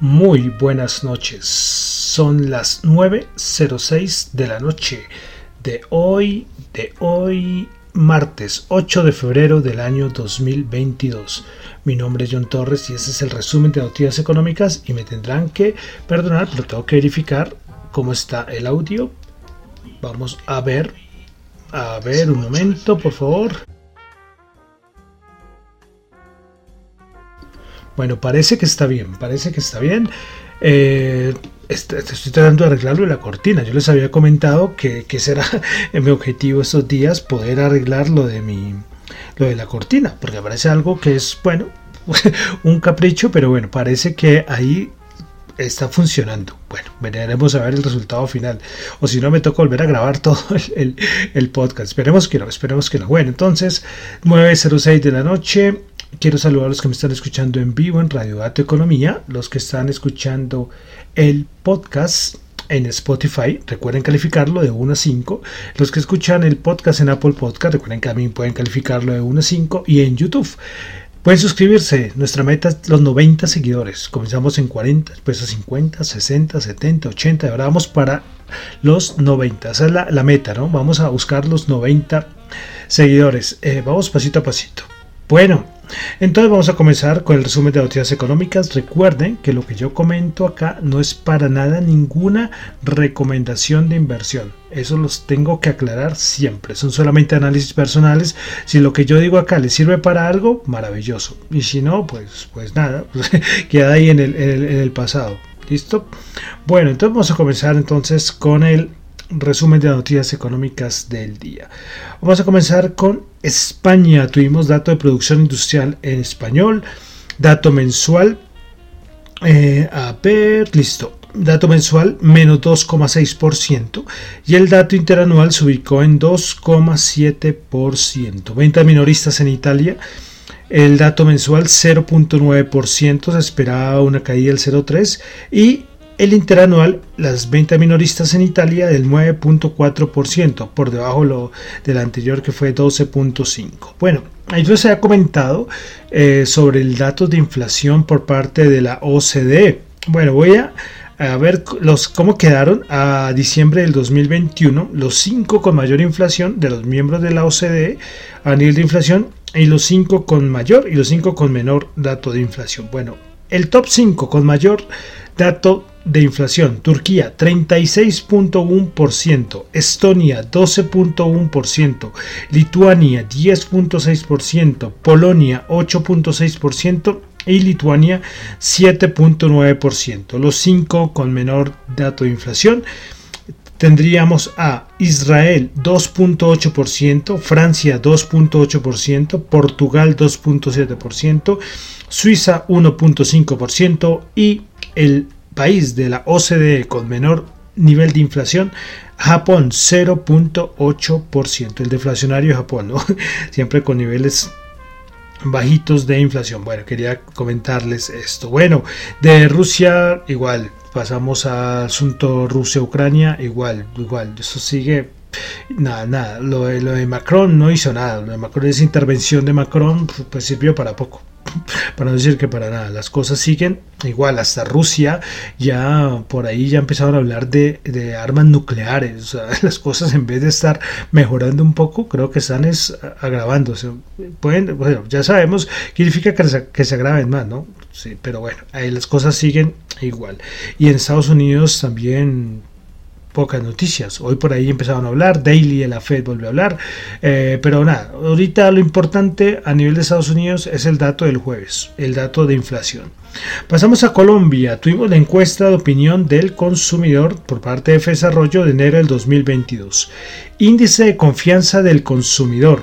Muy buenas noches. Son las 9.06 de la noche de hoy, de hoy, martes 8 de febrero del año 2022. Mi nombre es John Torres y este es el resumen de noticias económicas y me tendrán que perdonar, pero tengo que verificar cómo está el audio. Vamos a ver, a ver un momento, por favor. Bueno, parece que está bien, parece que está bien. Eh, estoy tratando de arreglarlo de la cortina. Yo les había comentado que, será mi objetivo estos días poder arreglar lo de mi lo de la cortina, porque parece algo que es bueno un capricho, pero bueno, parece que ahí está funcionando. Bueno, veremos a ver el resultado final. O si no, me toca volver a grabar todo el, el podcast. Esperemos que no, esperemos que no. Bueno, entonces, 9.06 de la noche. Quiero saludar a los que me están escuchando en vivo en Radio Dato Economía, los que están escuchando el podcast en Spotify, recuerden calificarlo de 1 a 5. Los que escuchan el podcast en Apple Podcast, recuerden que también pueden calificarlo de 1 a 5 y en YouTube. Pueden suscribirse, nuestra meta es los 90 seguidores. Comenzamos en 40, después a 50, 60, 70, 80. Ahora vamos para los 90. Esa es la, meta, ¿no? Vamos a buscar los 90 seguidores. Eh, vamos pasito a pasito. Bueno, entonces vamos a comenzar con el resumen de noticias económicas. Recuerden que lo que yo comento acá no es para nada ninguna recomendación de inversión. Eso los tengo que aclarar siempre. Son solamente análisis personales. Si lo que yo digo acá les sirve para algo, maravilloso. Y si no, pues, pues nada, pues, queda ahí en el, en el pasado. ¿Listo? Bueno, entonces vamos a comenzar entonces con el resumen de noticias económicas del día. Vamos a comenzar con España. Tuvimos dato de producción industrial en español, dato mensual. Eh, a ver, listo. Dato mensual menos 2,6% y el dato interanual se ubicó en 2,7%. Venta minoristas en Italia. El dato mensual 0.9%, se esperaba una caída del 0.3% y el interanual, las ventas minoristas en Italia del 9.4%, por debajo lo del anterior que fue 12.5%. Bueno, ahí les había comentado eh, sobre el dato de inflación por parte de la OCDE. Bueno, voy a, ver los, cómo quedaron a diciembre del 2021 los cinco con mayor inflación de los miembros de la OCDE a nivel de inflación y los cinco con mayor y los cinco con menor dato de inflación. Bueno, el top 5 con mayor dato de inflación. Turquía 36.1%, Estonia 12.1%, Lituania 10.6%, Polonia 8.6% y Lituania 7.9%. Los cinco con menor dato de inflación. Tendríamos a Israel 2.8%, Francia 2.8%, Portugal 2.7%, Suiza 1.5% y el país de la OCDE con menor nivel de inflación, Japón 0.8%, el deflacionario Japón, siempre con niveles bajitos de inflación. Bueno, quería comentarles esto. Bueno, de Rusia igual, pasamos al asunto Rusia-Ucrania, igual, igual, eso sigue nada, nada. Lo de, lo de, Macron no hizo nada. Lo de Macron, esa intervención de Macron, pues sirvió para poco. para no decir que para nada. Las cosas siguen igual, hasta Rusia ya por ahí ya empezaron a hablar de, armas nucleares. las cosas en vez de estar mejorando un poco, creo que están es agravándose. Pueden, bueno, ya sabemos significa que se, que se agraven más, ¿no? Sí, pero bueno, ahí las cosas siguen igual. Y en Estados Unidos también pocas noticias. Hoy por ahí empezaron a hablar, Daily de la Fed volvió a hablar, eh, pero nada, ahorita lo importante a nivel de Estados Unidos es el dato del jueves, el dato de inflación. Pasamos a Colombia, tuvimos la encuesta de opinión del consumidor por parte de Desarrollo de enero del 2022. Índice de confianza del consumidor.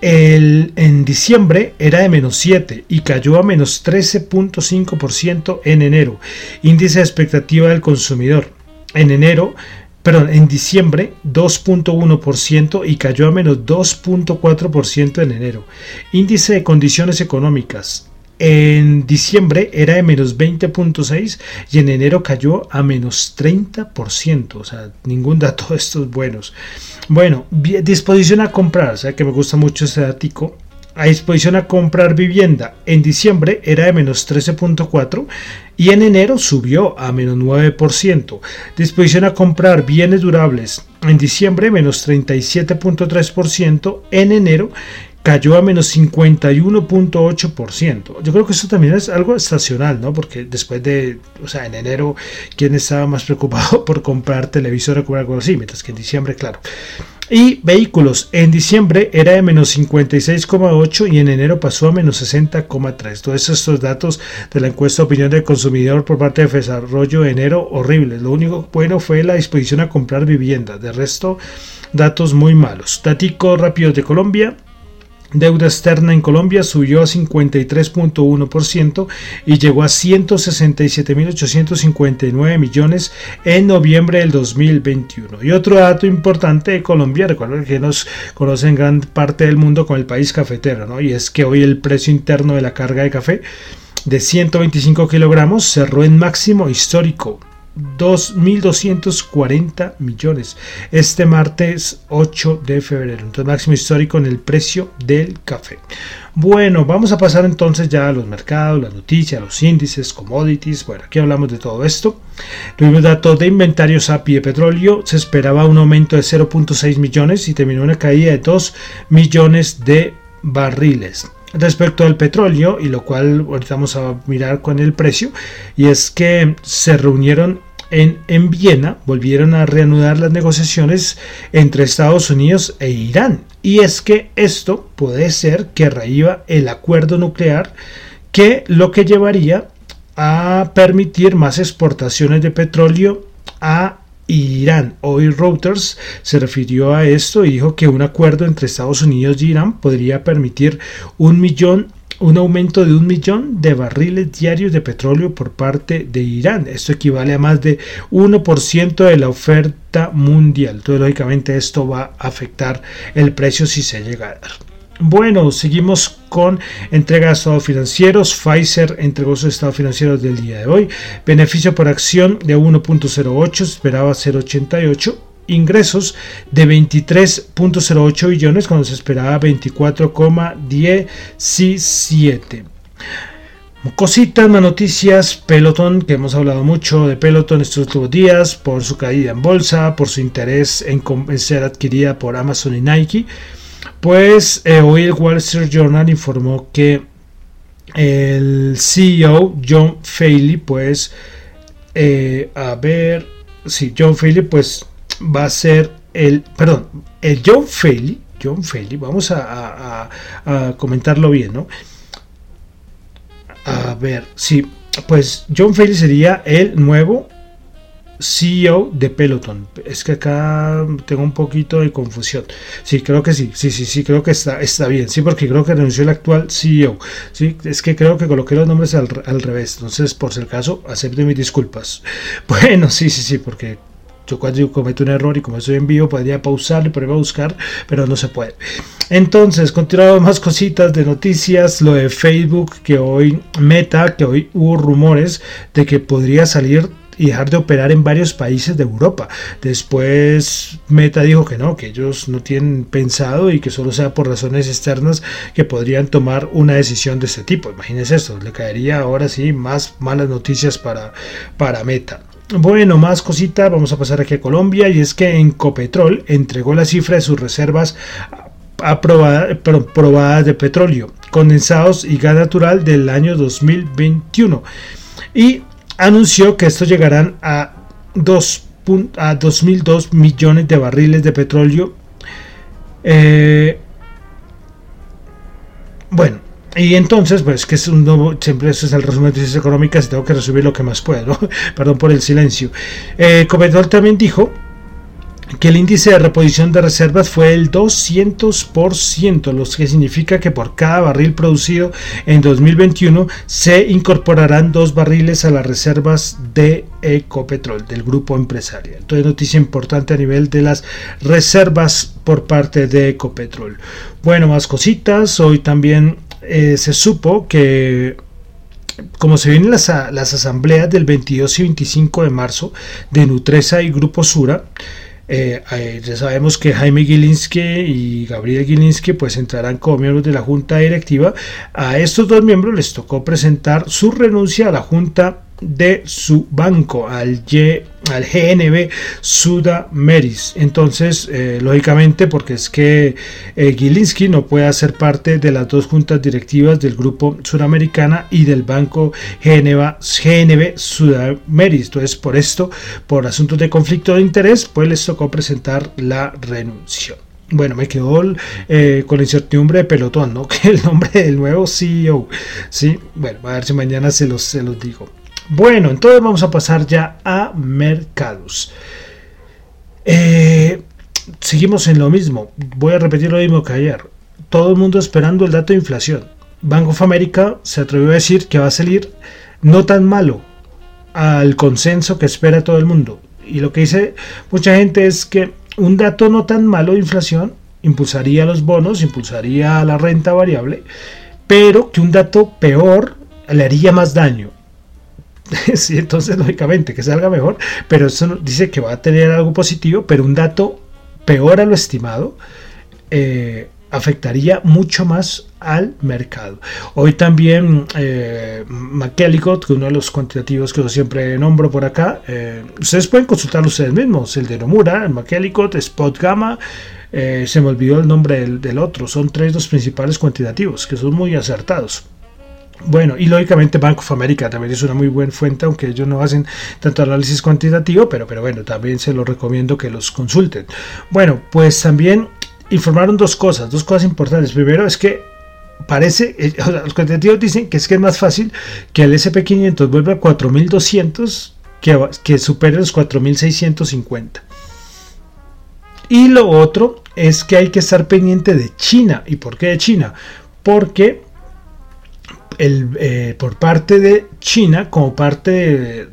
El, en diciembre era de menos 7 y cayó a menos 13.5% en enero. Índice de expectativa del consumidor en enero, perdón, en diciembre 2.1% y cayó a menos 2.4% en enero. Índice de condiciones económicas. En diciembre era de menos 20.6 y en enero cayó a menos 30%. O sea, ningún dato de estos buenos. Bueno, disposición a comprar. O sea que me gusta mucho ese dato a disposición a comprar vivienda. En diciembre era de menos 13.4 y en enero subió a menos 9%. Disposición a comprar bienes durables. En diciembre menos 37.3%, en enero cayó a menos 51.8%. Yo creo que eso también es algo estacional, ¿no? Porque después de, o sea, en enero, ¿quién estaba más preocupado por comprar televisor o algo así? Mientras que en diciembre, claro. Y vehículos, en diciembre era de menos 56,8 y en enero pasó a menos 60,3. Todos estos datos de la encuesta de opinión del consumidor por parte de Desarrollo de enero, horribles. Lo único bueno fue la disposición a comprar vivienda. De resto, datos muy malos. Datico rápidos de Colombia. Deuda externa en Colombia subió a 53.1% y llegó a 167.859 millones en noviembre del 2021. Y otro dato importante de Colombia, recuerden que nos conocen gran parte del mundo con el país cafetero, ¿no? y es que hoy el precio interno de la carga de café de 125 kilogramos cerró en máximo histórico 2.240 millones este martes 8 de febrero. Entonces máximo histórico en el precio del café. Bueno, vamos a pasar entonces ya a los mercados, las noticias, los índices, commodities. Bueno, aquí hablamos de todo esto. Tuvimos datos de inventarios API de petróleo. Se esperaba un aumento de 0.6 millones y terminó una caída de 2 millones de barriles respecto al petróleo y lo cual ahorita vamos a mirar con el precio y es que se reunieron en, en, Viena volvieron a reanudar las negociaciones entre Estados Unidos e Irán. Y es que esto puede ser que reíba el acuerdo nuclear que lo que llevaría a permitir más exportaciones de petróleo a Irán. Hoy Reuters se refirió a esto y dijo que un acuerdo entre Estados Unidos y Irán podría permitir un millón un aumento de un millón de barriles diarios de petróleo por parte de Irán. Esto equivale a más de 1% de la oferta mundial. Entonces, lógicamente, esto va a afectar el precio si se llega a dar. Bueno, seguimos con entrega de estados financieros. Pfizer entregó sus estados financieros del día de hoy. Beneficio por acción de 1.08, esperaba 0.88. Ingresos de 23.08 billones cuando se esperaba 24,17. Cositas, más noticias, Peloton, que hemos hablado mucho de Peloton estos últimos días por su caída en bolsa, por su interés en, ser adquirida por Amazon y Nike. Pues hoy el Wall Street Journal informó que el CEO John Faley, pues, eh, a ver, sí, John Faley, pues va a ser el, perdón, el John Faley, John Faley, vamos a, comentarlo bien, ¿no? A ver, sí, pues John Faley sería el nuevo CEO de Peloton. Es que acá tengo un poquito de confusión. Sí, creo que sí, sí, sí, sí, creo que está, está bien. Sí, porque creo que renunció el actual CEO. Sí, es que creo que coloqué los nombres al, al revés. Entonces, por si el caso, acepte mis disculpas. Bueno, sí, sí, sí, porque yo cuando cometo un error y como estoy en vivo podría pausar y ponerme buscar, pero no se puede. Entonces, continuamos más cositas de noticias, lo de Facebook, que hoy Meta, que hoy hubo rumores de que podría salir y dejar de operar en varios países de Europa. Después Meta dijo que no, que ellos no tienen pensado y que solo sea por razones externas que podrían tomar una decisión de este tipo. Imagínense esto, le caería ahora sí más malas noticias para, para Meta. Bueno, más cositas, vamos a pasar aquí a Colombia y es que Encopetrol entregó la cifra de sus reservas probadas de petróleo, condensados y gas natural del año 2021 y anunció que estos llegarán a 2 a 2.002 millones de barriles de petróleo. Eh, bueno, y entonces, pues que es un nuevo, siempre eso es el resumen de noticias económicas tengo que resumir lo que más puedo, perdón por el silencio. Eh, también dijo que el índice de reposición de reservas fue el 200%, lo que significa que por cada barril producido en 2021 se incorporarán dos barriles a las reservas de Ecopetrol, del grupo empresarial. Entonces, noticia importante a nivel de las reservas por parte de Ecopetrol. Bueno, más cositas. Hoy también eh, se supo que como se vienen las, las asambleas del 22 y 25 de marzo de Nutresa y Grupo Sura, eh, ya sabemos que Jaime Gilinski y Gabriel Gilinski pues entrarán como miembros de la junta directiva. A estos dos miembros les tocó presentar su renuncia a la junta de su banco, al, al GNB Sudameris. Entonces, eh, lógicamente, porque es que eh, Gilinski no puede hacer parte de las dos juntas directivas del grupo sudamericana y del banco GNB Sudameris. Entonces, por esto, por asuntos de conflicto de interés, pues les tocó presentar la renuncia. Bueno, me quedó eh, con la incertidumbre de pelotón, ¿no? Que el nombre del nuevo CEO. Sí, bueno, a ver si mañana se los, se los digo. Bueno, entonces vamos a pasar ya a mercados. Eh, seguimos en lo mismo. Voy a repetir lo mismo que ayer. Todo el mundo esperando el dato de inflación. Bank of America se atrevió a decir que va a salir no tan malo al consenso que espera todo el mundo. Y lo que dice mucha gente es que un dato no tan malo de inflación impulsaría los bonos, impulsaría la renta variable, pero que un dato peor le haría más daño. sí, entonces lógicamente que salga mejor, pero eso dice que va a tener algo positivo, pero un dato peor a lo estimado eh, afectaría mucho más al mercado. Hoy también eh, McKellicott, que uno de los cuantitativos que yo siempre nombro por acá, eh, ustedes pueden consultarlo ustedes mismos, el de Nomura, el McKellicott, Spot Gamma, eh, se me olvidó el nombre del, del otro, son tres los principales cuantitativos que son muy acertados. Bueno, y lógicamente Bank of America también es una muy buena fuente, aunque ellos no hacen tanto análisis cuantitativo, pero, pero bueno, también se los recomiendo que los consulten. Bueno, pues también informaron dos cosas, dos cosas importantes. Primero es que parece, eh, los cuantitativos dicen que es que es más fácil que el SP500 vuelva a 4200 que, que supere los 4650. Y lo otro es que hay que estar pendiente de China. ¿Y por qué de China? Porque el, eh, por parte de China, como parte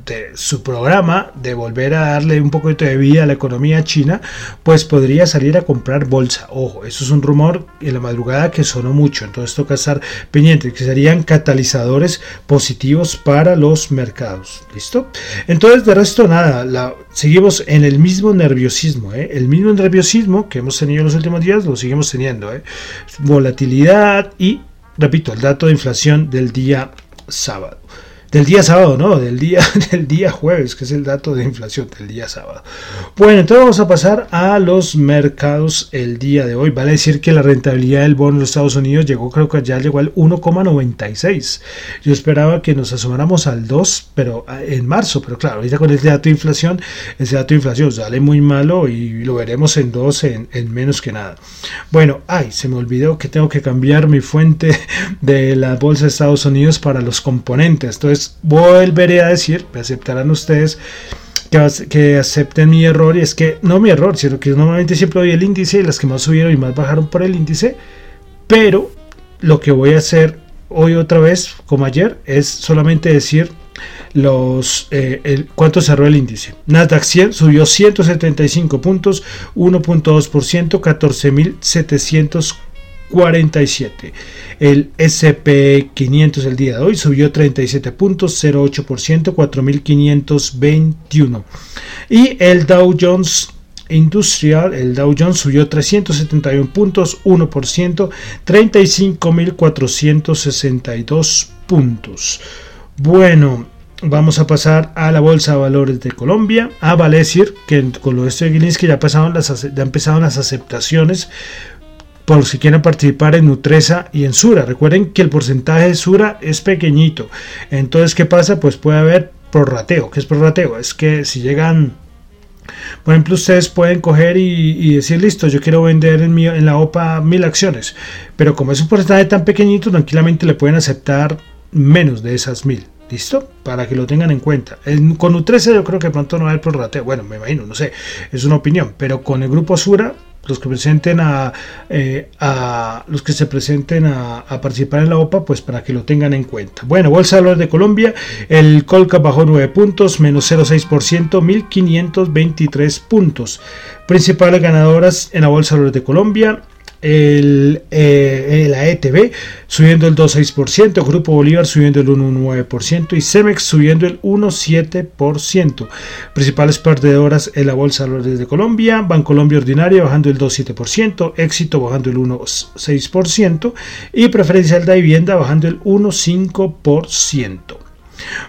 de, su programa de volver a darle un poquito de vida a la economía china, pues podría salir a comprar bolsa. Ojo, eso es un rumor en la madrugada que sonó mucho, entonces toca estar pendiente, que serían catalizadores positivos para los mercados. ¿Listo? Entonces, de resto, nada, la, seguimos en el mismo nerviosismo, ¿eh? el mismo nerviosismo que hemos tenido en los últimos días, lo seguimos teniendo. ¿eh? Volatilidad y repito, el dato de inflación del día sábado del día sábado, no, del día, del día jueves, que es el dato de inflación del día sábado. Bueno, entonces vamos a pasar a los mercados el día de hoy. Vale decir que la rentabilidad del bono de los Estados Unidos llegó, creo que ya llegó al 1,96. Yo esperaba que nos asomáramos al 2, pero en marzo, pero claro, ahorita con el dato de inflación, ese dato de inflación sale muy malo y lo veremos en 2 en, en menos que nada. Bueno, ay, se me olvidó que tengo que cambiar mi fuente de la bolsa de Estados Unidos para los componentes. Entonces, volveré a decir, me aceptarán ustedes que, acepten mi error y es que no mi error, sino que normalmente siempre doy el índice y las que más subieron y más bajaron por el índice, pero lo que voy a hacer hoy otra vez, como ayer, es solamente decir los eh, cuánto cerró el índice. Nasdaq 100 subió 175 puntos, 1.2%, 14.700 47. El SP500 el día de hoy subió 37 puntos, 0,8%, 4.521. Y el Dow Jones Industrial, el Dow Jones subió 371 puntos, 1%, 35.462 puntos. Bueno, vamos a pasar a la Bolsa de Valores de Colombia. A vale decir que con lo de que ya, pasaron las, ya empezaron las aceptaciones por si quieren participar en Nutresa y en Sura. Recuerden que el porcentaje de Sura es pequeñito. Entonces, ¿qué pasa? Pues puede haber prorrateo. ¿Qué es prorrateo? Es que si llegan por ejemplo, ustedes pueden coger y, decir, listo, yo quiero vender en, en la OPA mil acciones, pero como es un porcentaje tan pequeñito, tranquilamente le pueden aceptar menos de esas mil. ¿Listo? Para que lo tengan en cuenta. con U13 yo creo que pronto no va a haber prorrateo. Bueno, me imagino, no sé, es una opinión. Pero con el grupo Sura los que presenten eh, a, los que se presenten a, participar en la OPA, pues para que lo tengan en cuenta. Bueno, Bolsa de Valores de Colombia, el Colca bajó 9 puntos, menos 0,6%, 1523 puntos. Principales ganadoras en la Bolsa de Valores de Colombia, el, eh, la ETB subiendo el 2,6%, Grupo Bolívar subiendo el 1,9% y Cemex subiendo el 1,7%. Principales perdedoras en la Bolsa de de Colombia, Bancolombia Ordinaria bajando el 2,7%, Éxito bajando el 1,6% y Preferencial de Vivienda bajando el 1,5%.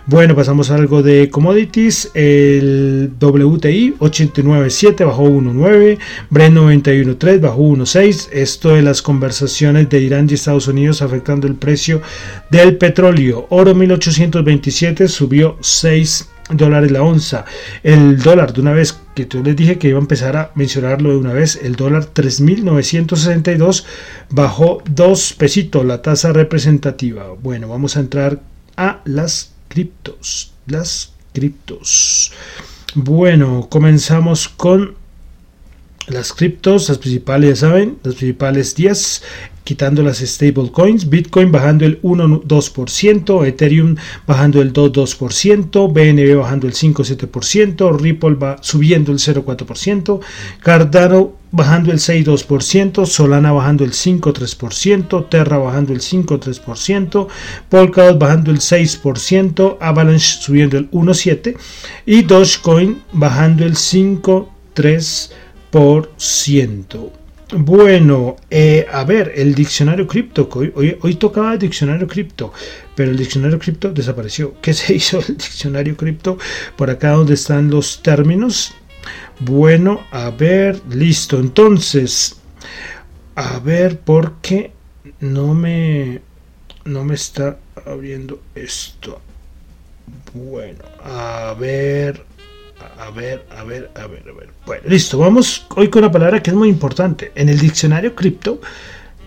Bueno, pasamos a algo de commodities. El WTI 89.7 bajó 1.9, Brent 91.3 bajó 1.6. Esto de las conversaciones de Irán y Estados Unidos afectando el precio del petróleo. Oro 1827 subió 6 dólares la onza. El dólar, de una vez que yo les dije que iba a empezar a mencionarlo de una vez, el dólar 3.962 bajó 2 pesitos la tasa representativa. Bueno, vamos a entrar a las criptos, las criptos. Bueno, comenzamos con las criptos, las principales, ya saben, las principales 10 quitando las stablecoins, Bitcoin bajando el 1,2%, Ethereum bajando el 2,2%, BNB bajando el 5,7%, Ripple va subiendo el 0,4%, Cardano bajando el 6,2%, Solana bajando el 5,3%, Terra bajando el 5,3%, Polkadot bajando el 6%, Avalanche subiendo el 1,7% y Dogecoin bajando el 5,3%. Bueno, eh, a ver, el diccionario cripto, hoy, hoy, tocaba el diccionario cripto, pero el diccionario cripto desapareció. ¿Qué se hizo el diccionario cripto? Por acá donde están los términos. Bueno, a ver, listo. Entonces, a ver, ¿por qué no me, no me está abriendo esto? Bueno, a ver, a ver, a ver, a ver, a ver. Bueno, listo, vamos hoy con una palabra que es muy importante. En el diccionario cripto,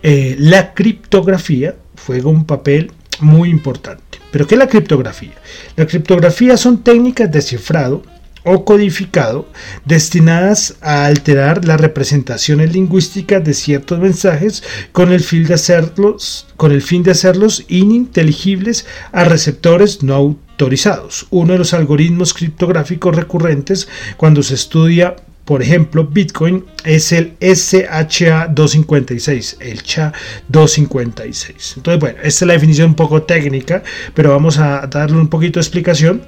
eh, la criptografía juega un papel muy importante. ¿Pero qué es la criptografía? La criptografía son técnicas de cifrado o codificado destinadas a alterar las representaciones lingüísticas de ciertos mensajes con el fin de hacerlos, con el fin de hacerlos ininteligibles a receptores no autorizados. Uno de los algoritmos criptográficos recurrentes cuando se estudia por ejemplo, Bitcoin es el SHA-256, el SHA-256. Entonces, bueno, esta es la definición un poco técnica, pero vamos a darle un poquito de explicación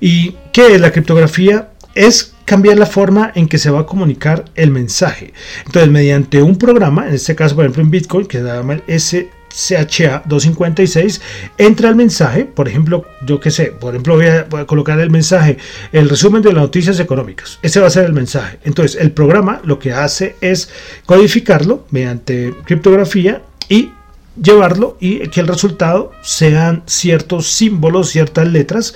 ¿Y qué es la criptografía? Es cambiar la forma en que se va a comunicar el mensaje. Entonces, mediante un programa, en este caso, por ejemplo, en Bitcoin, que se llama el SHA 256, entra el mensaje, por ejemplo, yo qué sé, por ejemplo, voy a, colocar el mensaje, el resumen de las noticias económicas. Ese va a ser el mensaje. Entonces, el programa lo que hace es codificarlo mediante criptografía y llevarlo y que el resultado sean ciertos símbolos, ciertas letras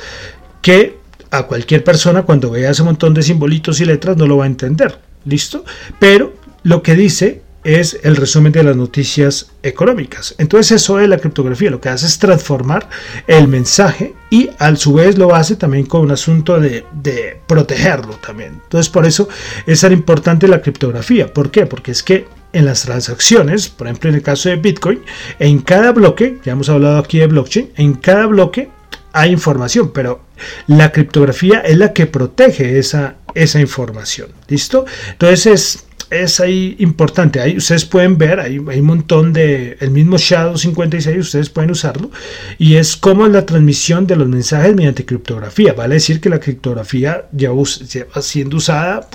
que a cualquier persona cuando vea ese montón de simbolitos y letras no lo va a entender. ¿Listo? Pero lo que dice es el resumen de las noticias económicas. Entonces eso es la criptografía, lo que hace es transformar el mensaje y a su vez lo hace también con un asunto de, de, protegerlo también. Entonces por eso es tan importante la criptografía. ¿Por qué? Porque es que en las transacciones, por ejemplo en el caso de Bitcoin, en cada bloque, ya hemos hablado aquí de blockchain, en cada bloque hay información, pero la criptografía es la que protege esa, esa información. ¿Listo? Entonces es ahí importante. Ahí ustedes pueden ver, hay, hay, un montón de, el mismo Shadow 56, ustedes pueden usarlo. Y es como la transmisión de los mensajes mediante criptografía. Vale decir que la criptografía ya lleva siendo usada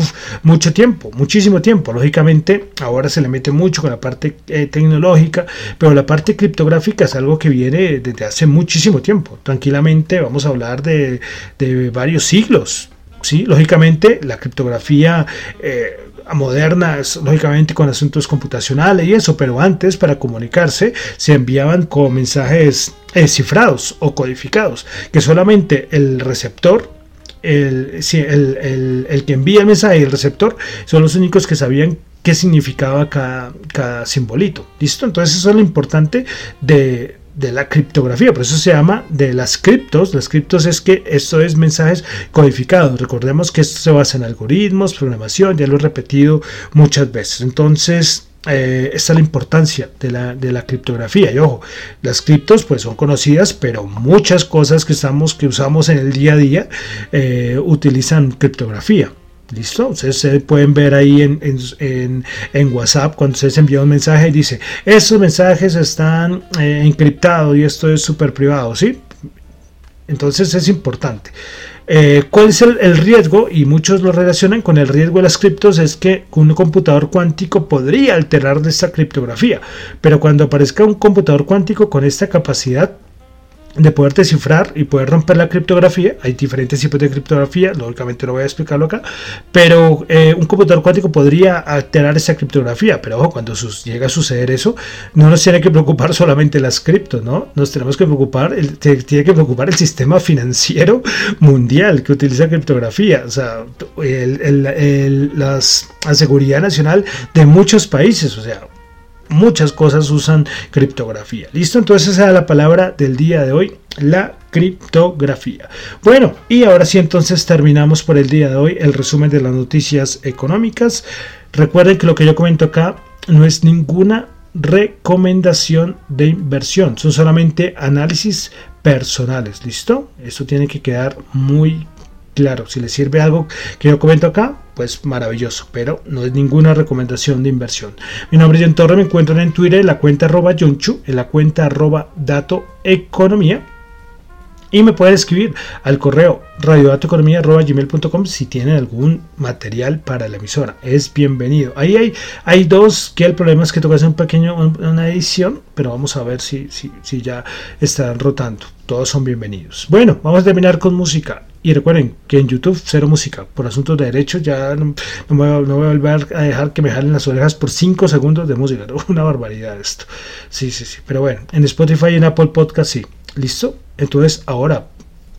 mucho tiempo, muchísimo tiempo. Lógicamente, ahora se le mete mucho con la parte eh, tecnológica, pero la parte criptográfica es algo que viene desde hace muchísimo tiempo. Tranquilamente vamos a hablar de, de varios siglos. Sí, lógicamente la criptografía eh, moderna, lógicamente con asuntos computacionales y eso, pero antes para comunicarse se enviaban con mensajes eh, cifrados o codificados, que solamente el receptor el, el, que envía el mensaje y el receptor son los únicos que sabían qué significaba cada, cada simbolito. ¿Listo? Entonces eso es lo importante de, de la criptografía, por eso se llama de las criptos. Las criptos es que esto es mensajes codificados. Recordemos que esto se basa en algoritmos, programación, ya lo he repetido muchas veces. Entonces, eh, esta es la importancia de la, de la, criptografía. Y ojo, las criptos pues son conocidas, pero muchas cosas que, que usamos en el día a día eh, utilizan criptografía. ¿Listo? Ustedes pueden ver ahí en, en, en, WhatsApp cuando ustedes envían un mensaje y dice, estos mensajes están eh, encriptados y esto es súper privado, ¿sí? Entonces es importante. Eh, ¿Cuál es el, el, riesgo? Y muchos lo relacionan con el riesgo de las criptos, es que un computador cuántico podría alterar esta criptografía. Pero cuando aparezca un computador cuántico con esta capacidad, de poder descifrar y poder romper la criptografía. Hay diferentes tipos de criptografía, lógicamente no voy a explicarlo acá, pero eh, un computador cuántico podría alterar esa criptografía. Pero ojo, cuando llega a suceder eso, no nos tiene que preocupar solamente las criptos, ¿no? Nos tenemos que preocupar, el, tiene que preocupar el sistema financiero mundial que utiliza criptografía, o sea, las, la seguridad nacional de muchos países, o sea, muchas cosas usan criptografía. ¿Listo? Entonces esa es la palabra del día de hoy, la criptografía. Bueno, y ahora sí entonces terminamos por el día de hoy el resumen de las noticias económicas. Recuerden que lo que yo comento acá no es ninguna recomendación de inversión, son solamente análisis personales, ¿listo? Eso tiene que quedar muy claro. Si les sirve algo que yo comento acá, pues maravilloso, pero no es ninguna recomendación de inversión. Mi nombre es John Torre, me encuentran en Twitter en la cuenta arroba Chu, en la cuenta arroba Dato Economía. Y me pueden escribir al correo radiodatoeconomía.gmail.com si tienen algún material para la emisora. Es bienvenido. Ahí hay, hay dos que el problema es que toca hacer un pequeño, una edición, pero vamos a ver si, si, si ya están rotando. Todos son bienvenidos. Bueno, vamos a terminar con música. Y recuerden que en YouTube cero música. Por asuntos de derechos ya no, no, voy, a, volver a dejar que me jalen las orejas por 5 segundos de música. Una barbaridad esto. Sí, sí, sí. Pero bueno, en Spotify y en Apple Podcast sí. ¿Listo? Entonces ahora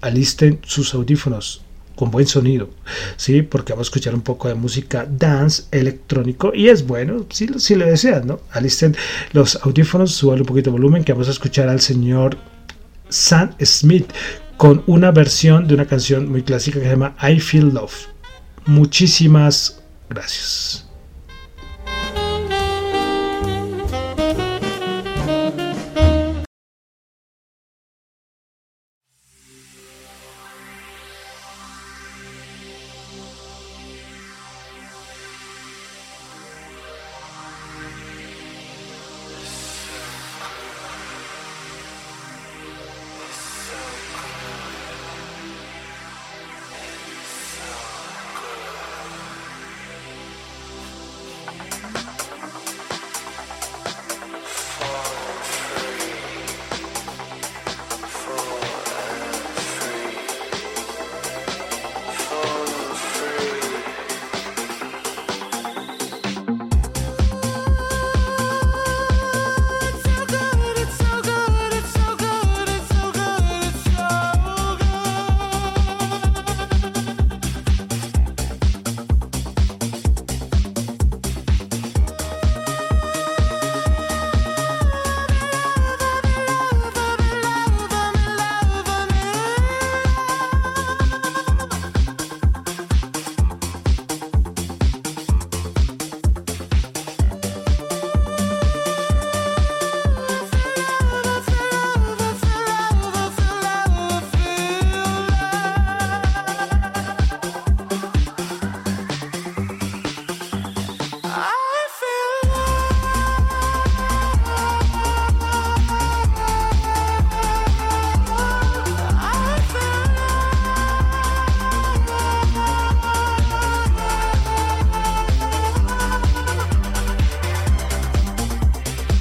alisten sus audífonos con buen sonido, ¿sí? Porque vamos a escuchar un poco de música dance electrónico y es bueno, si, si lo desean, ¿no? Alisten los audífonos, suban un poquito de volumen que vamos a escuchar al señor Sam Smith con una versión de una canción muy clásica que se llama I Feel Love. Muchísimas gracias.